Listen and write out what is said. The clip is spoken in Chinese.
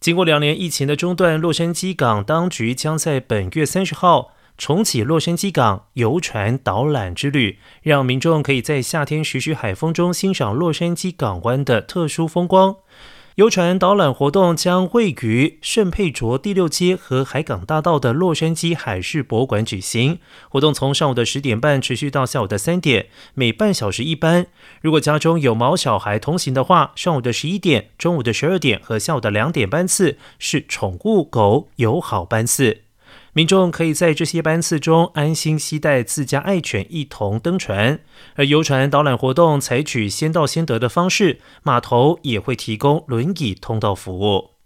经过两年疫情的中断，洛杉矶港当局将在本月三十号重启洛杉矶港游船导览之旅，让民众可以在夏天徐徐海风中欣赏洛杉矶港湾的特殊风光。游船导览活动将位于圣佩卓第六街和海港大道的洛杉矶海事博物馆举行。活动从上午的十点半持续到下午的三点，每半小时一班。如果家中有毛小孩同行的话，上午的十一点、中午的十二点和下午的两点班次是宠物狗友好班次。民众可以在这些班次中安心期待自家爱犬一同登船，而游船导览活动采取先到先得的方式，码头也会提供轮椅通道服务。